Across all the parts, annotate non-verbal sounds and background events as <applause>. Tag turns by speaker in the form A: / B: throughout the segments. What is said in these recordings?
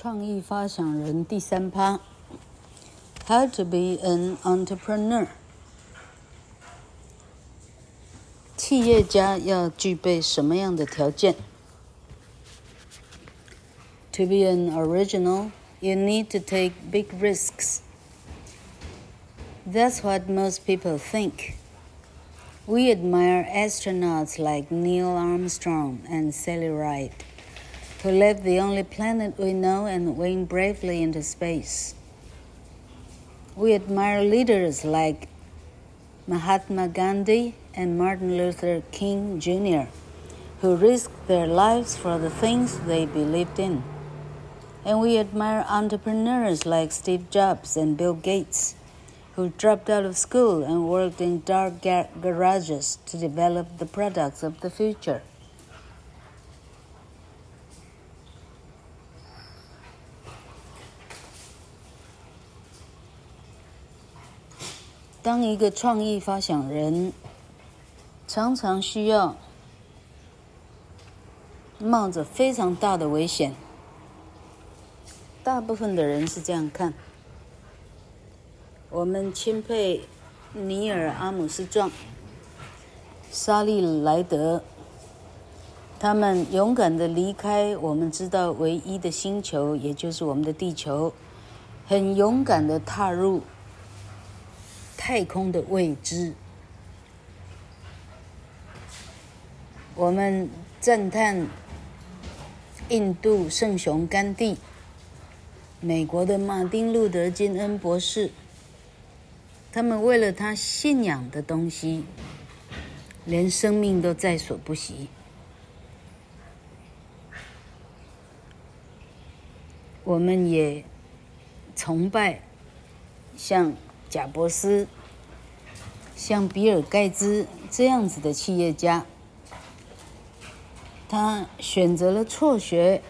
A: 创意发想人第三趴，How to be an entrepreneur。企业家要具备什么样的条件？To be an original, you need to take big risks. That's what most people think. We admire astronauts like Neil Armstrong and Sally Ride. who left the only planet we know and went bravely into space. We admire leaders like Mahatma Gandhi and Martin Luther King Jr., who risked their lives for the things they believed in. And we admire entrepreneurs like Steve Jobs and Bill Gates, who dropped out of school and worked in dark gar garages to develop the products of the future. 当一个创意发想人，常常需要冒着非常大的危险。大部分的人是这样看。我们钦佩尼尔·阿姆斯壮、沙利·莱德，他们勇敢地离开我们知道唯一的星球，也就是我们的地球，很勇敢地踏入。太空的未知，我们赞叹印度圣雄甘地、美国的马丁路德金恩博士，他们为了他信仰的东西，连生命都在所不惜。我们也崇拜像。贾伯斯，像比尔盖茨这样子的企业家，他选择了辍学，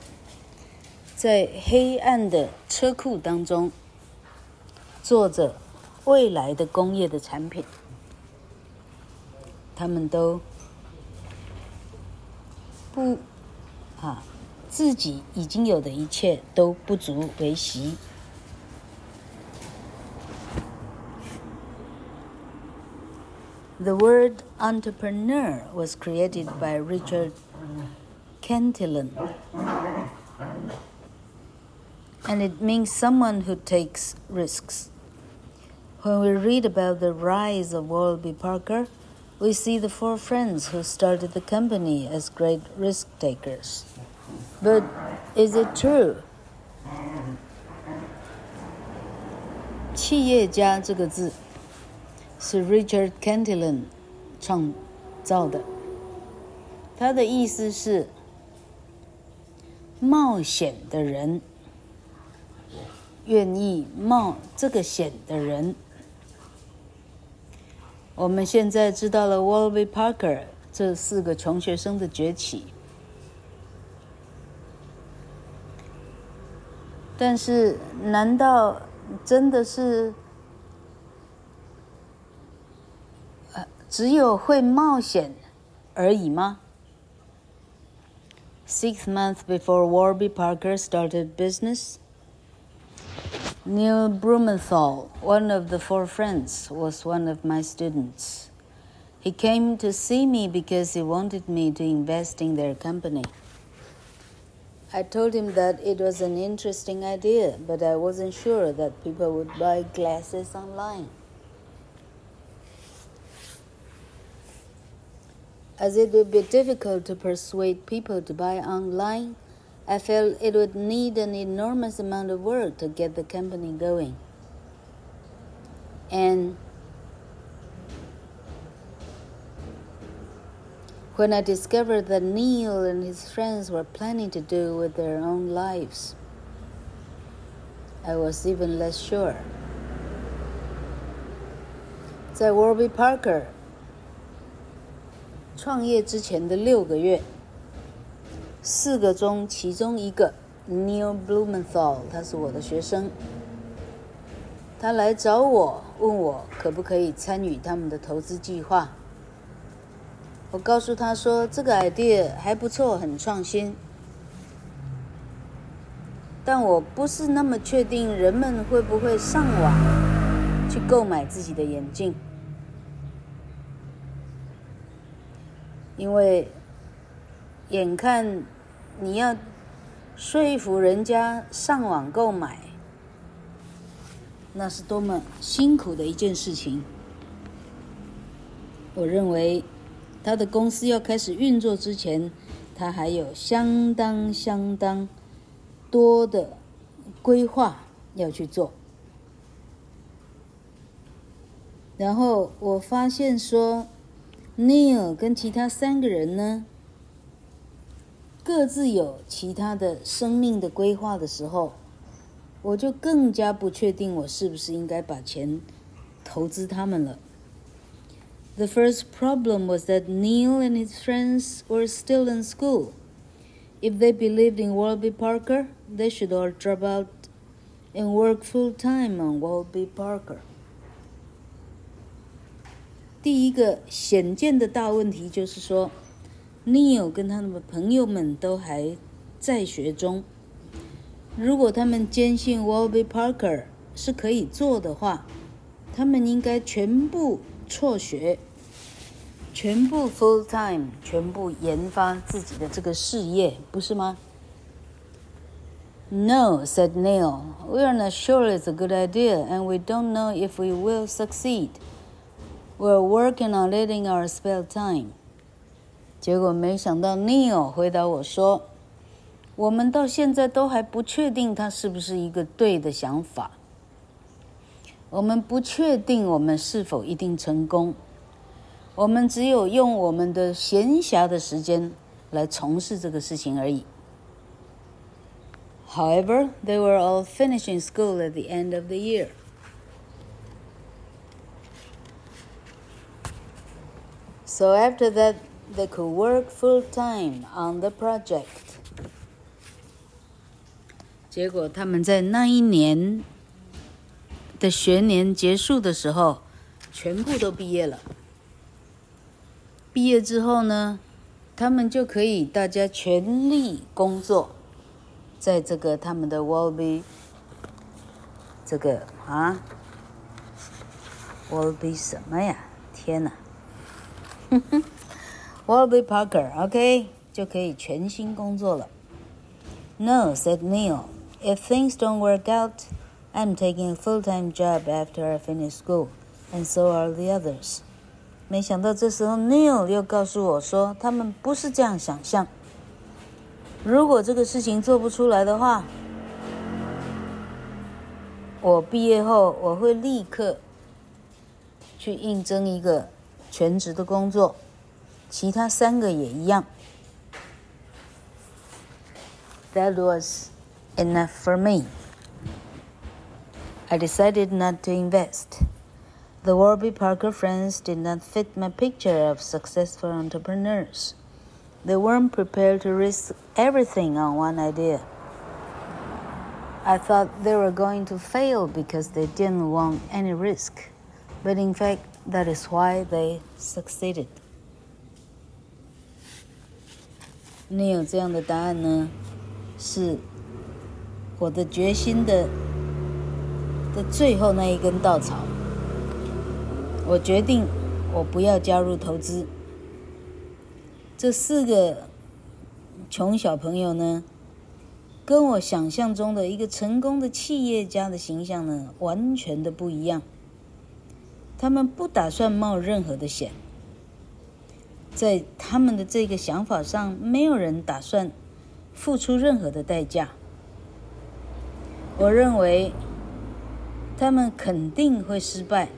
A: 在黑暗的车库当中，做着未来的工业的产品。他们都不啊，自己已经有的一切都不足为惜。The word entrepreneur was created by Richard Cantillon, and it means someone who takes risks. When we read about the rise of Warby Parker, we see the four friends who started the company as great risk takers. But is it true? 企业家这个字。 是 Richard Cantillon 创造的，他的意思是冒险的人，愿意冒这个险的人。我们现在知道了 Wallaby Parker 这四个穷学生的崛起，但是难道真的是？只有会冒险而已吗？Six months before Warby Parker started business, Neil Blumenthal, one of the four friends, was one of my students. He came to see me because he wanted me to invest in their company. I told him that it was an interesting idea, but I wasn't sure that people would buy glasses online. As it would be difficult to persuade people to buy online, I felt it would need an enormous amount of work to get the company going. And when I discovered that Neil and his friends were planning to do with their own lives, I was even less sure. 在 Warby Parker 创业之前的六个月，四个中其中一个 Neil Blumenthal，他是我的学生，他来找我，问我可不可以参与他们的投资计划。我告诉他说，这个 idea 还不错，很创新。但我不是那么确定人们会不会上网去购买自己的眼镜，因为眼看你要说服人家上网购买，那是多么辛苦的一件事情。我认为他的公司要开始运作之前，他还有相当相当。多的规划要去做，然后我发现说，Neil 跟其他三个人呢，各自有其他的生命的规划的时候，我就更加不确定我是不是应该把钱投资他们了。The first problem was that Neil and his friends were still in school. If they believed in Warby Parker, they should all drop out and work full time on Warby Parker. 第一个显见的大问题就是说，Neil 跟他的朋友们都还在学中。如果他们坚信 Warby Parker 是可以做的话，他们应该全部辍学。全部 full time，全部研发自己的这个事业，不是吗？No, said Neil. We are not sure it's a good idea, and we don't know if we will succeed. We're working on it in our spare time. 结果没想到，Neil 回答我说：“我们到现在都还不确定它是不是一个对的想法。我们不确定我们是否一定成功。”我们只有用我们的闲暇的时间来从事这个事情而已。However, they were all finishing school at the end of the year. So after that, they could work full time on the project. 结果他们在那一年的学年结束的时候，全部都毕业了。毕业之后呢，他们就可以大家全力工作，在这个他们的 Warby 这个啊，Warby 什么呀？天哪，Warby Parker，OK，就可以全心工作了。No, said Neil. If things don't work out, I'm taking a full-time job after I finish school, and so are the others. 没想到这时候，Neil 又告诉我说，他们不是这样想象。如果这个事情做不出来的话，我毕业后我会立刻去应征一个全职的工作，其他三个也一样。That was enough for me. I decided not to invest. The Warby Parker friends did not fit my picture of successful entrepreneurs. They weren't prepared to risk everything on one idea. I thought they were going to fail because they didn't want any risk, but in fact, that is why they succeeded. 你有这样的答案呢？是我的决心的的最后那一根稻草。我决定，我不要加入投资。这四个穷小朋友呢，跟我想象中的一个成功的企业家的形象呢，完全的不一样。他们不打算冒任何的险，在他们的这个想法上，没有人打算付出任何的代价。我认为，他们肯定会失败。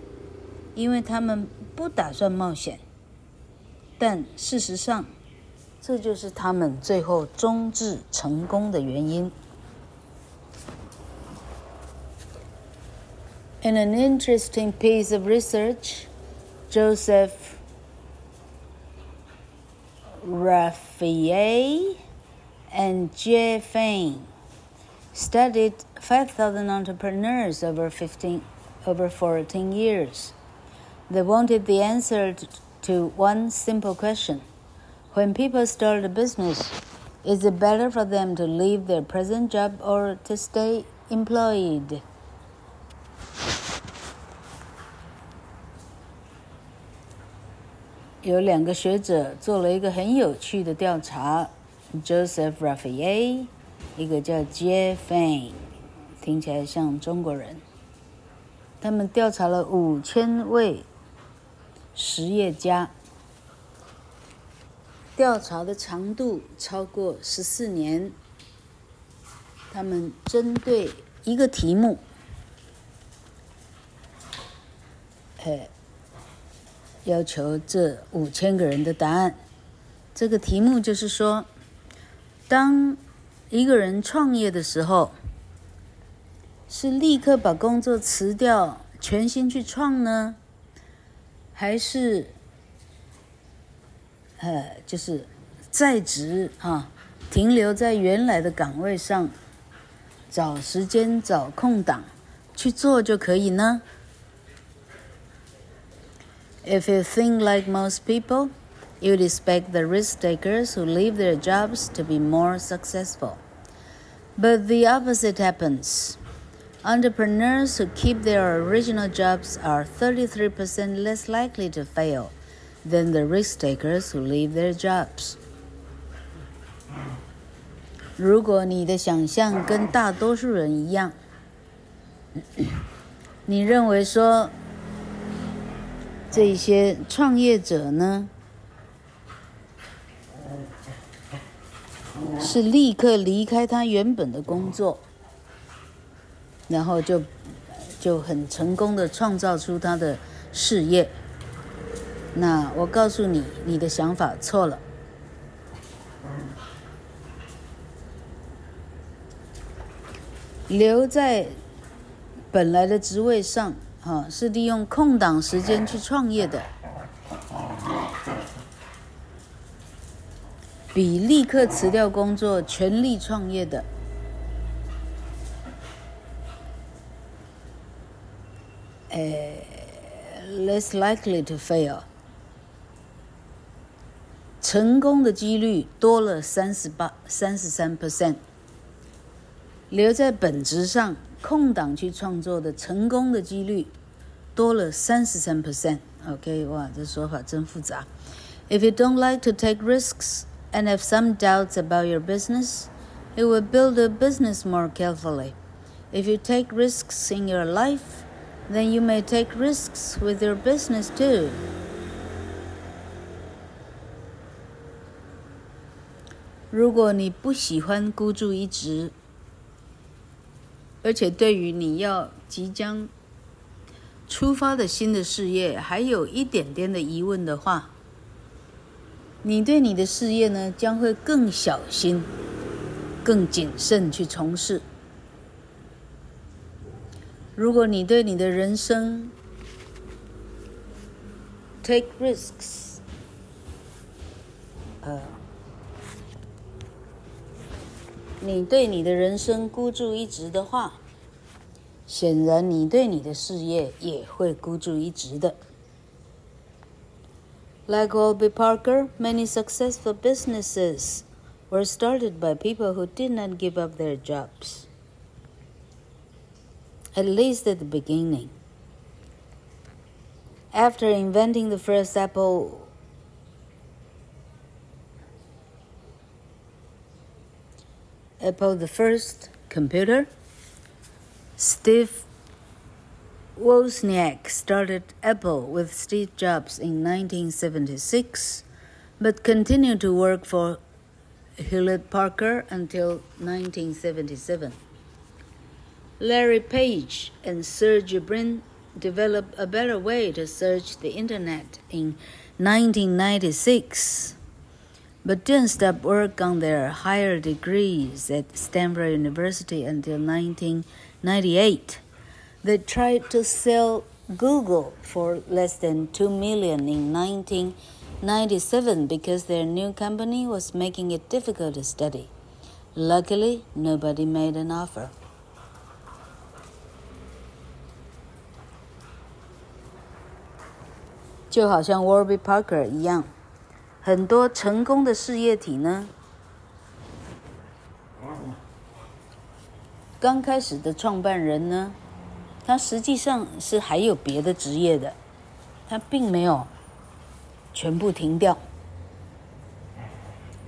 A: 因为他们不打算冒险，但事实上，这就是他们最后终至成功的原因。In an interesting piece of research, Joseph Raffaele and Jay Fane studied 5,000 entrepreneurs over 15, over 14 years. They wanted the answer to one simple question. When people start a business, Is it better for them to leave their present job or to stay employed? 有两个学者做了一个很有趣的调查，Joseph Raffaele，一个叫 Jie Feng，听起来像中国人。他们调查了五千位实业家，调查的长度超过十四年。他们针对一个题目，哎。要求这五千个人的答案。这个题目就是说，当一个人创业的时候，是立刻把工作辞掉，全心去创呢，还是呃，就是在职啊，停留在原来的岗位上，找时间找空档去做就可以呢 ？If you think like most people, you'd expect the risk takers who leave their jobs to be more successful. But the opposite happens. Entrepreneurs who keep their original jobs are 33% less likely to fail than the risk takers who leave their jobs. 如果你的想象跟大多数人一样，你认为说， <coughs> 这些创业者呢，是立刻离开他原本的工作，然后就就很成功的创造出他的事业。那我告诉你，你的想法错了。留在本来的职位上。啊，是利用空档时间去创业的，比立刻辞掉工作全力创业的，呃，less likely to fail，成功的几率多了三十八、三十三 percent，留在本职上。空档去创作的成功的几率多了三十三 percent。OK，哇，这说法真复杂。If you don't like to take risks and have some doubts about your business, it will build a business more carefully. If you take risks in your life, then you may take risks with your business too. 而且，对于你要即将出发的新的事业，还有一点点的疑问的话，你对你的事业呢，将会更小心、更谨慎去从事。如果你对你的人生 take risks，呃，你对你的人生孤注一掷的话，显然你对你的事业也会孤注一掷的。Like Warby Parker, many successful businesses were started by people who did not give up their jobs, at least at the beginning. After inventing the first Apple Apple, the first computer, Steve Wozniak started Apple with Steve Jobs in 1976, but continued to work for Hewlett Packard until 1977. Larry Page and Sergey Brin developed a better way to search the internet in 1996 but didn't stop work on their higher degrees at Stanford University until 1998. They tried to sell Google for less than 2 million in 1997 because their new company was making it difficult to study. Luckily, nobody made an offer. Warby Parker 很多成功的事业体呢？刚开始的创办人呢他实际上是还有别的职业的他并没有全部停掉。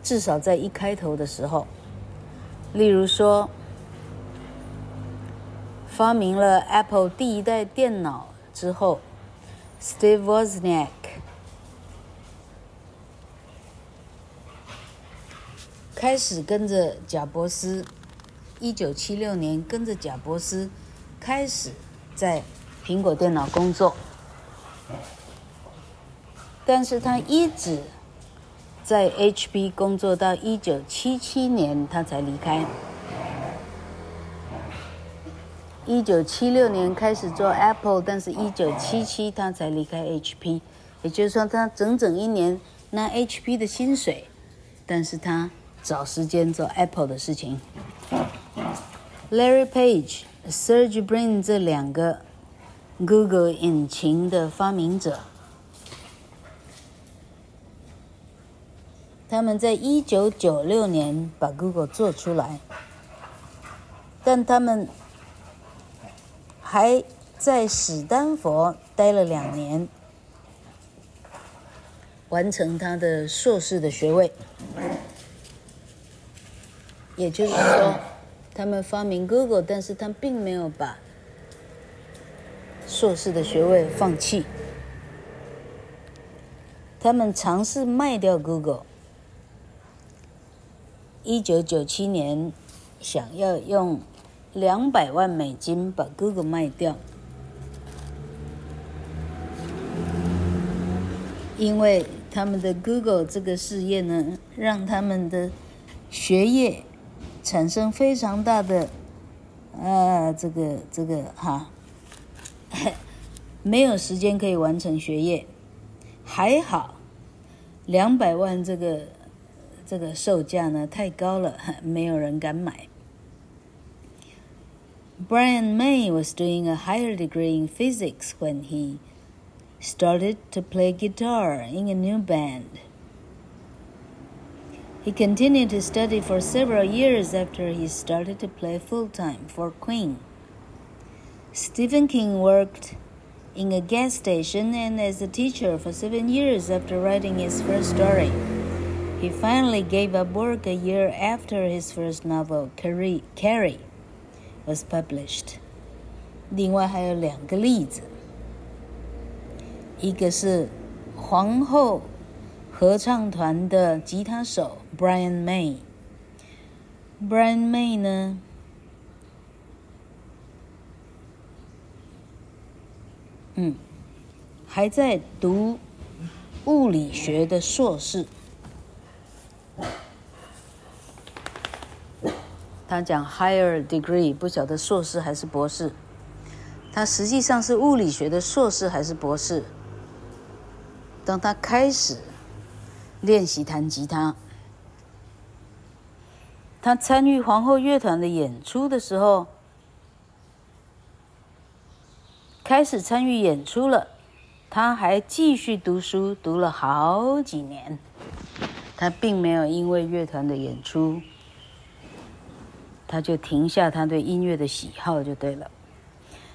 A: 至少在一开头的时候例如说发明了 apple 第一代电脑之后 steve wozniak 开始跟着贾伯斯。一九七六年，跟着贾伯斯开始在苹果电脑工作，但是他一直在 HP 工作到一九七七年，他才离开。一九七六年开始做 Apple，但是一九七七他才离开 HP，也就是说，他整整一年拿 HP 的薪水，但是他找时间做 Apple 的事情。Larry Page、Serge Brin 这两个 Google 引擎的发明者，他们在一九九六年把 Google 做出来，但他们还在史丹佛待了两年，完成他的硕士的学位，也就是说。他们发明 Google，但是他并没有把硕士的学位放弃。他们尝试卖掉 Google。一九九七年，想要用两百万美金把 Google 卖掉，因为他们的 Google 这个事业呢，让他们的学业。产生非常大的，啊，这个这个哈，没有时间可以完成学业，还好，两百万这个这个售价呢太高了，没有人敢买。Brian May was doing a higher degree in physics when he started to play guitar in a new band. He continued to study for several years after he started to play full time for Queen. Stephen King worked in a gas station and as a teacher for seven years after writing his first story. He finally gave up work a year after his first novel, Carrie, Carrie was published. 另外还有两个例子，一个是皇后合唱团的吉他手 Brian May。Brian May 呢，嗯，还在读物理学的硕士。他讲 higher degree，不晓得硕士还是博士。他实际上是物理学的硕士还是博士？当他开始。练习弹吉他。他参与皇后乐团的演出的时候，开始参与演出了。他还继续读书，读了好几年。他并没有因为乐团的演出，他就停下他对音乐的喜好，就对了。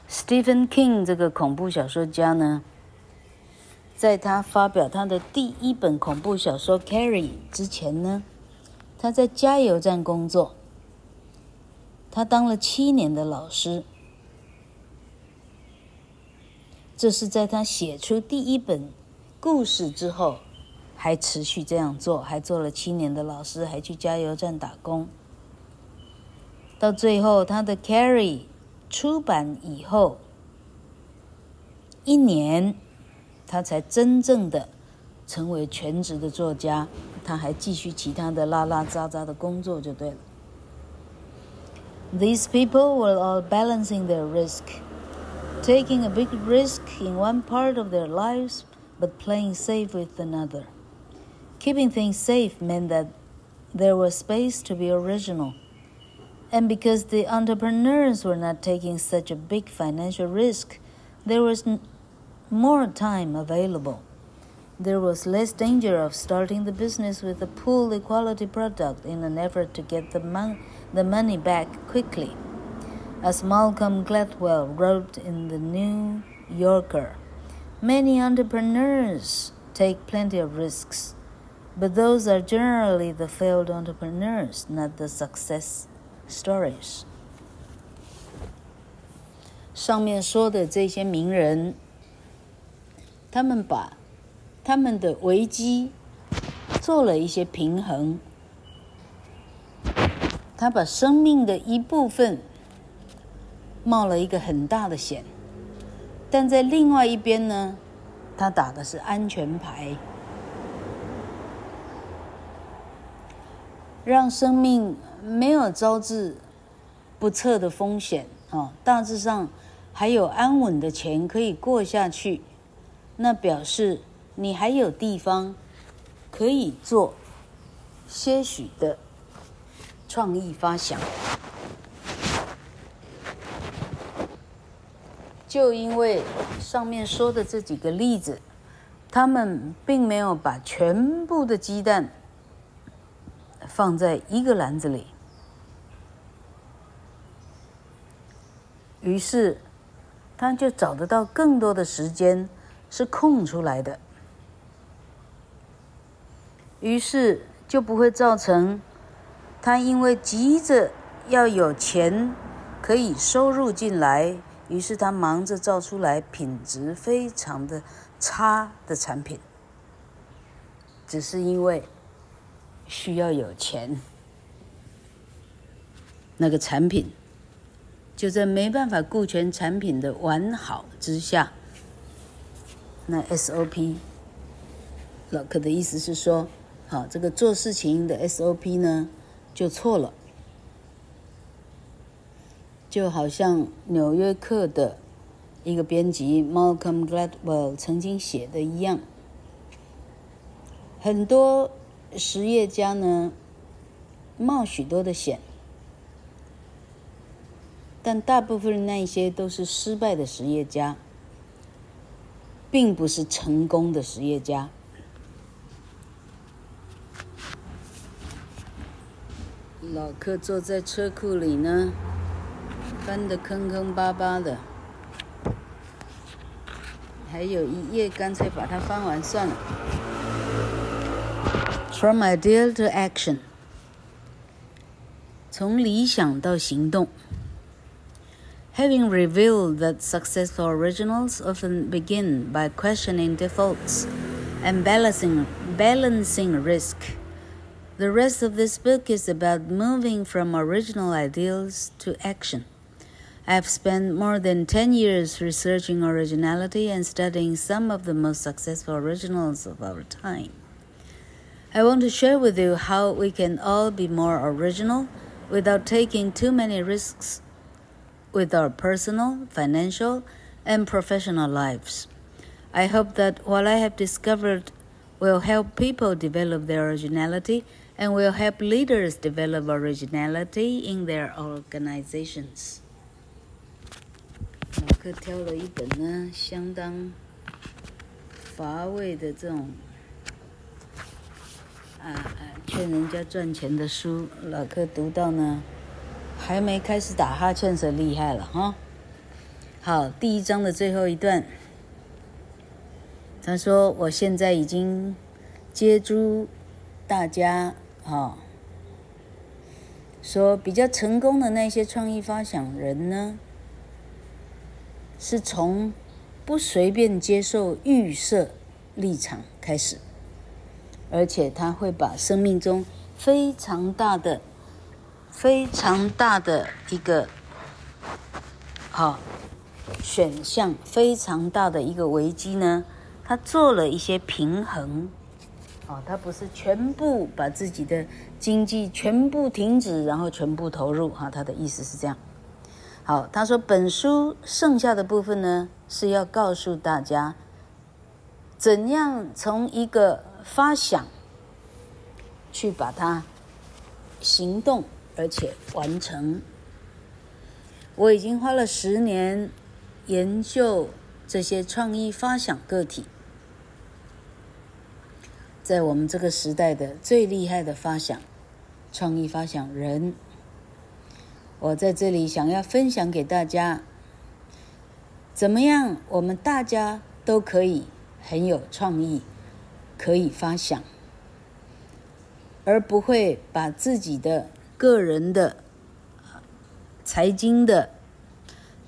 A: Stephen King 这个恐怖小说家呢？在他发表他的第一本恐怖小说《Carrie》之前呢，他在加油站工作。他当了七年的老师。这是在他写出第一本故事之后，还持续这样做，还做了七年的老师，还去加油站打工。到最后，他的《Carry》出版以后，一年。他才真正的成为全职的作家，他还继续其他的拉拉杂杂的工作就对了。These people were all balancing their risk, taking a big risk in one part of their lives, but playing safe with another. Keeping things safe meant that there was space to be original. And because the entrepreneurs were not taking such a big financial risk, there was more time available. There was less danger of starting the business with a poor quality product in an effort to get the, mon the money back quickly. As Malcolm Gladwell wrote in The New Yorker, many entrepreneurs take plenty of risks, but those are generally the failed entrepreneurs, not the success stories. 上面说的这些名人，他们把 他们的危机做了一些平衡，他把生命的一部分。冒了一个很大的险，但在另外一边呢，他打的是安全牌，让生命没有招致不测的风险啊，大致上还有安稳的钱可以过下去，那表示你还有地方可以做些许的创意发想。就因为上面说的这几个例子，他们并没有把全部的鸡蛋放在一个篮子里，于是他就找得到更多的时间是空出来的，于是就不会造成他因为急着要有钱可以收入进来。于是他忙着造出来品质非常的差的产品，只是因为需要有钱，那个产品就在没办法顾全产品的完好之下，那 SOP，老克的意思是说，好，这个做事情的 SOP 呢就错了。就好像《纽约客》的一个编辑 Malcolm Gladwell 曾经写的一样，很多实业家呢冒许多的险，但大部分那一些都是失败的实业家，并不是成功的实业家。老克坐在车库里呢。翻得坑坑巴巴的，还有一页，干脆把它翻完算了。From idea to action，从理想到行动。Having revealed that successful originals often begin by questioning defaults and balancing balancing risk, the rest of this book is about moving from original ideals to action. I've spent more than 10 years researching originality and studying some of the most successful originals of our time. I want to share with you how we can all be more original without taking too many risks with our personal, financial, and professional lives. I hope that what I have discovered will help people develop their originality and will help leaders develop originality in their organizations. 老克挑了一本呢，相当乏味的这种啊啊劝人家赚钱的书。老克读到呢，还没开始打哈欠，是厉害了哈。好，第一章的最后一段，他说：“我现在已经接触大家，好，说比较成功的那些创意发想人呢。”是从不随便接受预设立场开始，而且他会把生命中非常大的、非常大的一个好选项、非常大的一个危机呢，他做了一些平衡。哦，他不是全部把自己的经济全部停止，然后全部投入。哈，他的意思是这样。好，他说本书剩下的部分呢，是要告诉大家，怎样从一个发想去把它行动，而且完成。我已经花了十年研究这些创意发想个体，在我们这个时代的最厉害的发想创意发想人。我在这里想要分享给大家，怎么样我们大家都可以很有创意，可以发想，而不会把自己的个人的财经的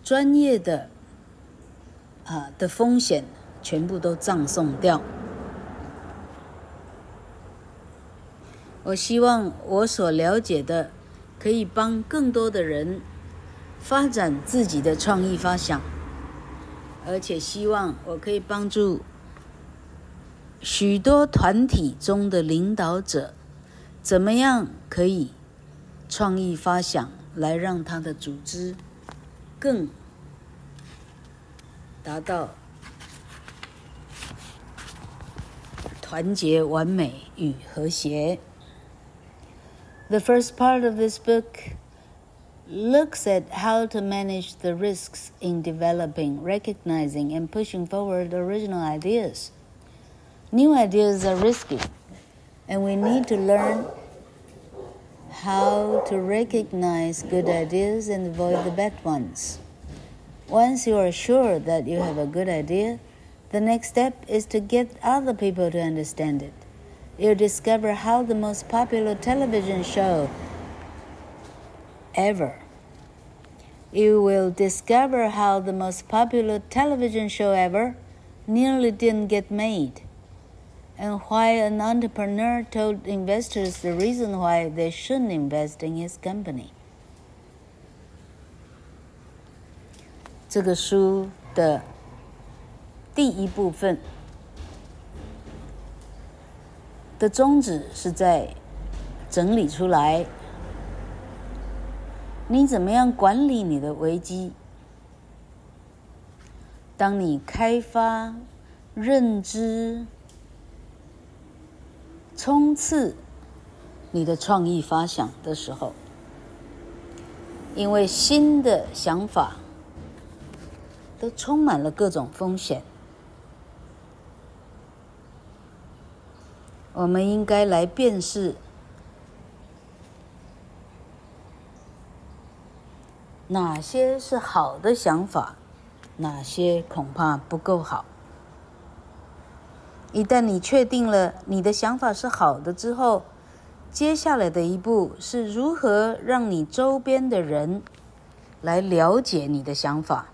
A: 专业的啊的风险全部都葬送掉。我希望我所了解的，可以帮更多的人发展自己的创意发想，而且希望我可以帮助许多团体中的领导者，怎么样可以创意发想，来让他的组织更达到团结、完美与和谐。The first part of this book looks at how to manage the risks in developing, recognizing, and pushing forward original ideas. New ideas are risky, and we need to learn how to recognize good ideas and avoid the bad ones. Once you are sure that you have a good idea, the next step is to get other people to understand it you'll discover how the most popular television show ever. You will discover how the most popular television show ever nearly didn't get made, and why an entrepreneur told investors the reason why they shouldn't invest in his company. 这个书的第一部分。 的宗旨是在整理出来，你怎么样管理你的危机？当你开发、认知、冲刺你的创意发想的时候，因为新的想法都充满了各种风险。我们应该来辨识哪些是好的想法，哪些恐怕不够好。一旦你确定了你的想法是好的之后，接下来的一步是如何让你周边的人来了解你的想法。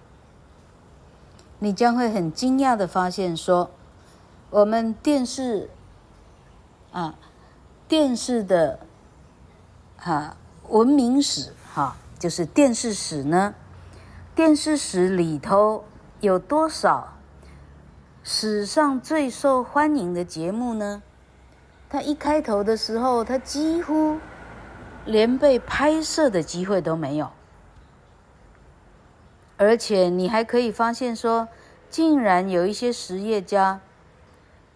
A: 你将会很惊讶的发现说，我们电视。啊，电视的啊文明史哈、就是电视史呢。电视史里头有多少史上最受欢迎的节目呢？它一开头的时候，它几乎连被拍摄的机会都没有。而且你还可以发现说，竟然有一些实业家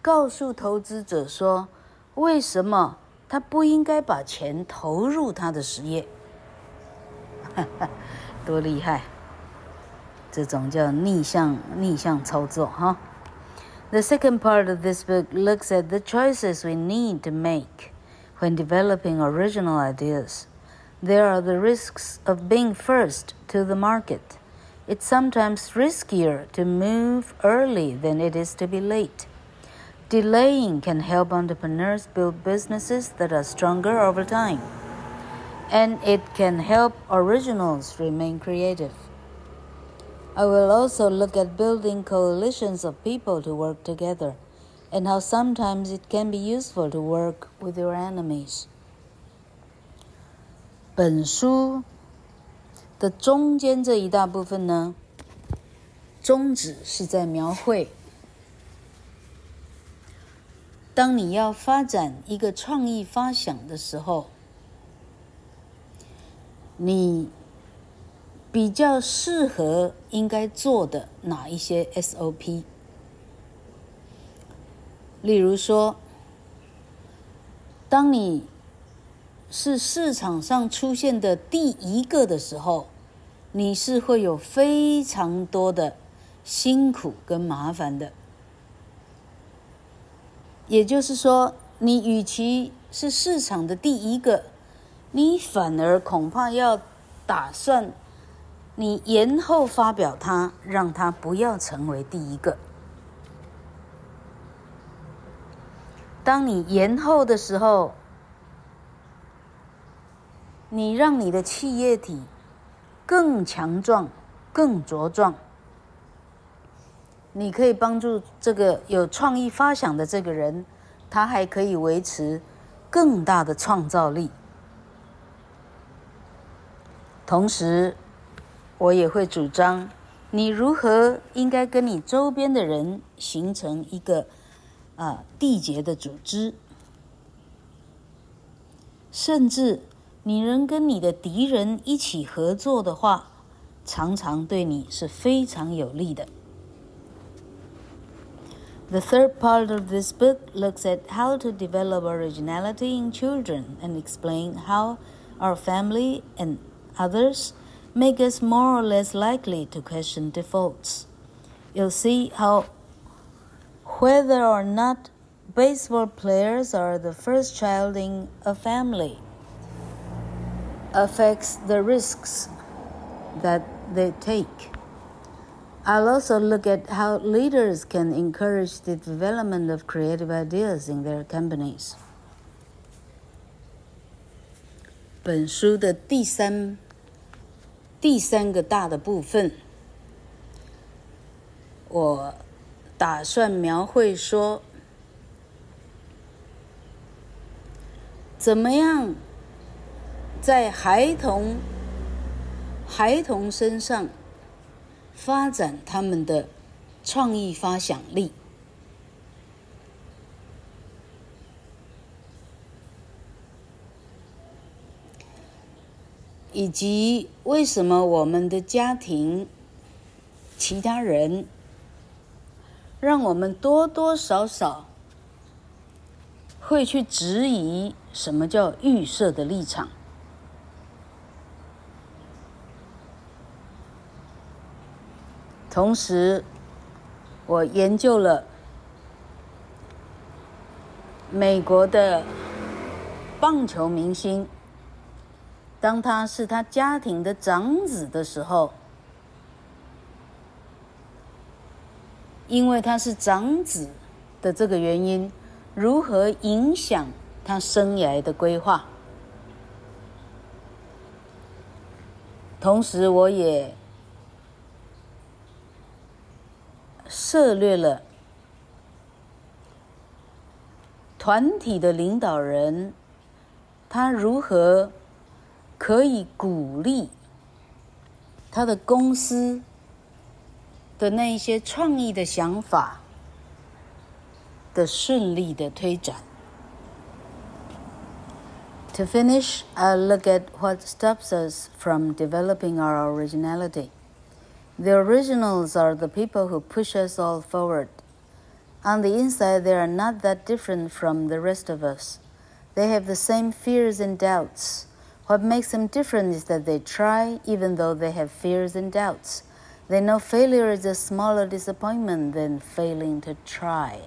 A: 告诉投资者说。为什么他不应该把钱投入他的实业？哈哈，多厉害！这种叫逆向逆向操作哈。The second <laughs> part of this book looks at the choices we need to make when developing original ideas. There are the risks of being first to the market. It's sometimes riskier to move early than it is to be late. Delaying can help entrepreneurs build businesses that are stronger over time. And it can help originals remain creative. I will also look at building coalitions of people to work together and how sometimes it can be useful to work with your enemies. 本书的中间这一大部分呢，宗旨是在描绘。 当你要发展一个创意发想的时候，你比较适合应该做的哪一些 SOP？例如说，当你是市场上出现的第一个的时候，你是会有非常多的辛苦跟麻烦的。也就是说，你与其是市场的第一个，你反而恐怕要打算你延后发表它，让它不要成为第一个。当你延后的时候，你让你的企业体更强壮、更茁壮。你可以帮助这个有创意发想的这个人，他还可以维持更大的创造力。同时，我也会主张，你如何应该跟你周边的人形成一个啊缔结的组织，甚至你能跟你的敌人一起合作的话，常常对你是非常有利的。The third part of this book looks at how to develop originality in children and explain how our family and others make us more or less likely to question defaults. You'll see how whether or not baseball players are the first child in a family affects the risks that they take. I'll also look at how leaders can encourage the development of creative ideas in their companies. 本书的第三第三个大的部分，我打算描绘说，怎么样在孩童孩童身上。发展他们的创意发想力，以及为什么我们的家庭、其他人，让我们多多少少会去质疑什么叫预设的立场。同时，我研究了美国的棒球明星，当他是他家庭的长子的时候，因为他是长子的这个原因，如何影响他生涯的规划。同时，我也。涉猎了团体的领导人，他如何可以鼓励他的公司的那一些创意的想法的顺利的推展。To finish, I'll look at what stops us from developing our originality. The originals are the people who push us all forward. On the inside, they are not that different from the rest of us. They have the same fears and doubts. What makes them different is that they try, even though they have fears and doubts. They know failure is a smaller disappointment than failing to try.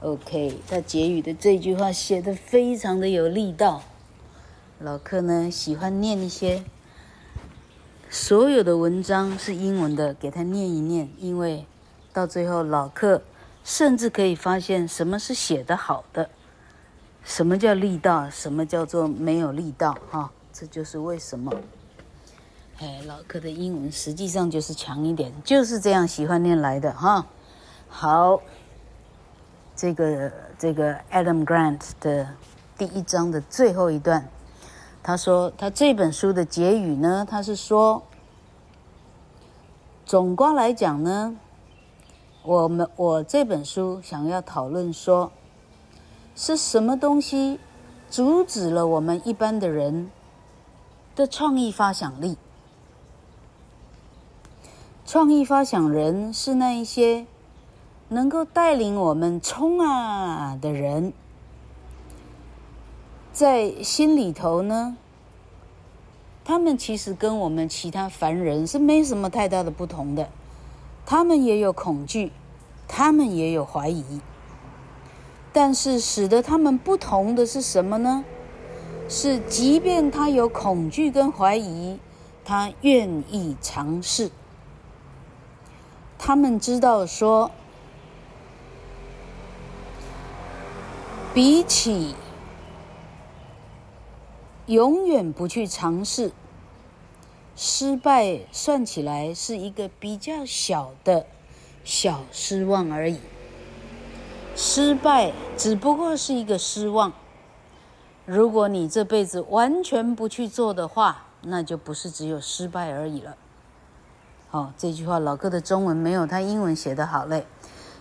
A: OK，他结语的这句话写得非常的有力道。老克呢，喜欢念一些。 所有的文章是英文的，给他念一念，因为到最后老客甚至可以发现什么是写得好的，什么叫力道，什么叫做没有力道，哈，这就是为什么。哎，老客的英文实际上就是强一点，就是这样喜欢念来的，哈。好，这个这个 Adam Grant 的第一章的最后一段。他说：“他这本书的结语呢，他是说，总观来讲呢，我们我这本书想要讨论说，是什么东西阻止了我们一般的人的创意发想力？创意发想人是那一些能够带领我们冲啊的人。”在心里头呢，他们其实跟我们其他凡人是没什么太大的不同的。他们也有恐惧，他们也有怀疑，但是使得他们不同的是什么呢？是即便他有恐惧跟怀疑，他愿意尝试。他们知道说，比起永远不去尝试，失败算起来是一个比较小的小失望而已。失败只不过是一个失望。如果你这辈子完全不去做的话，那就不是只有失败而已了。好，这句话老哥的中文没有他英文写的好嘞。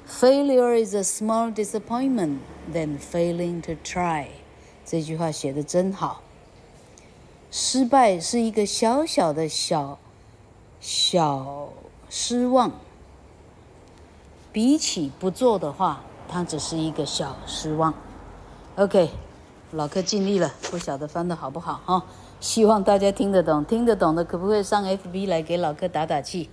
A: Failure is a small disappointment than failing to try。这句话写的真好。失败是一个小小的小小失望，比起不做的话，它只是一个小失望。OK，老哥尽力了，不晓得翻的好不好哈。希望大家听得懂，听得懂的可不可以上 FB 来给老哥打打气？